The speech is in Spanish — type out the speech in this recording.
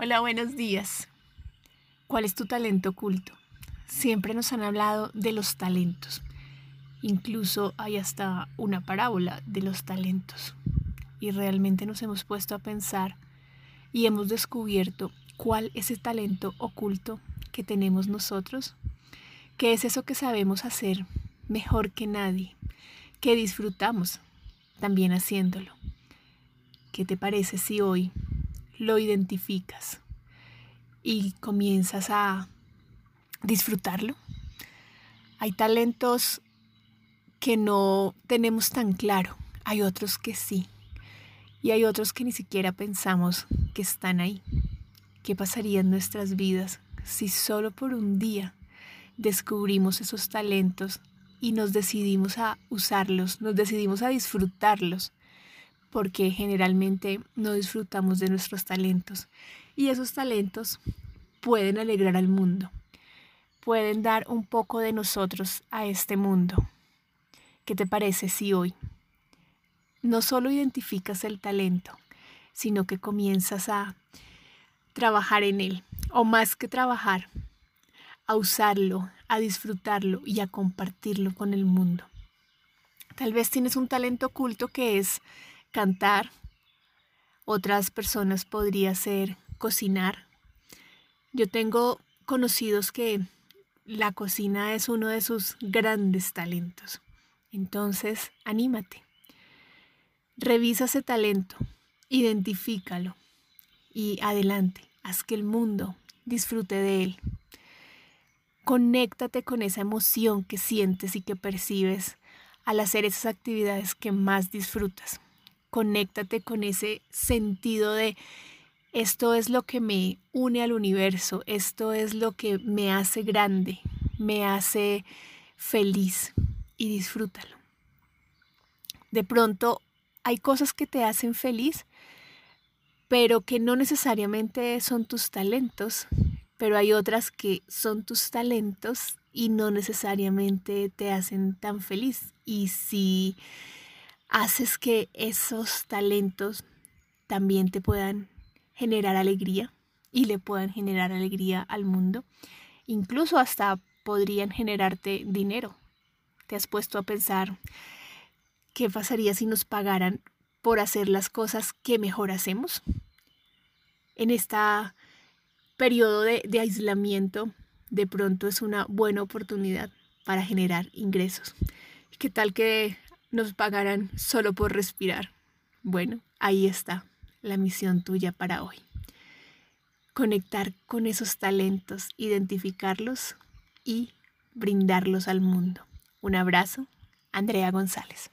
Hola, buenos días. ¿Cuál es tu talento oculto? Siempre nos han hablado de los talentos. Incluso hay hasta una parábola de los talentos. Y realmente nos hemos puesto a pensar y hemos descubierto cuál es el talento oculto que tenemos nosotros. ¿Qué es eso que sabemos hacer mejor que nadie? Que disfrutamos también haciéndolo. ¿Qué te parece si hoy lo identificas y comienzas a disfrutarlo. Hay talentos que no tenemos tan claro, hay otros que sí, y hay otros que ni siquiera pensamos que están ahí. ¿Qué pasaría en nuestras vidas si solo por un día descubrimos esos talentos y nos decidimos a usarlos, nos decidimos a disfrutarlos porque generalmente no disfrutamos de nuestros talentos y esos talentos pueden alegrar al mundo, pueden dar un poco de nosotros a este mundo. ¿Qué te parece si hoy no solo identificas el talento, sino que comienzas a trabajar en él, o más que trabajar, a usarlo, a disfrutarlo y a compartirlo con el mundo? Tal vez tienes un talento oculto que es cantar, otras personas podría ser cocinar. Yo tengo conocidos que la cocina es uno de sus grandes talentos. Entonces, anímate. Revisa ese talento, identifícalo y adelante, haz que el mundo disfrute de él. Conéctate con esa emoción que sientes y que percibes al hacer esas actividades que más disfrutas conéctate con ese sentido de esto es lo que me une al universo, esto es lo que me hace grande, me hace feliz y disfrútalo. De pronto hay cosas que te hacen feliz, pero que no necesariamente son tus talentos, pero hay otras que son tus talentos y no necesariamente te hacen tan feliz. Y si haces que esos talentos también te puedan generar alegría y le puedan generar alegría al mundo. Incluso hasta podrían generarte dinero. ¿Te has puesto a pensar qué pasaría si nos pagaran por hacer las cosas que mejor hacemos? En este periodo de, de aislamiento, de pronto es una buena oportunidad para generar ingresos. ¿Qué tal que nos pagarán solo por respirar. Bueno, ahí está la misión tuya para hoy. Conectar con esos talentos, identificarlos y brindarlos al mundo. Un abrazo, Andrea González.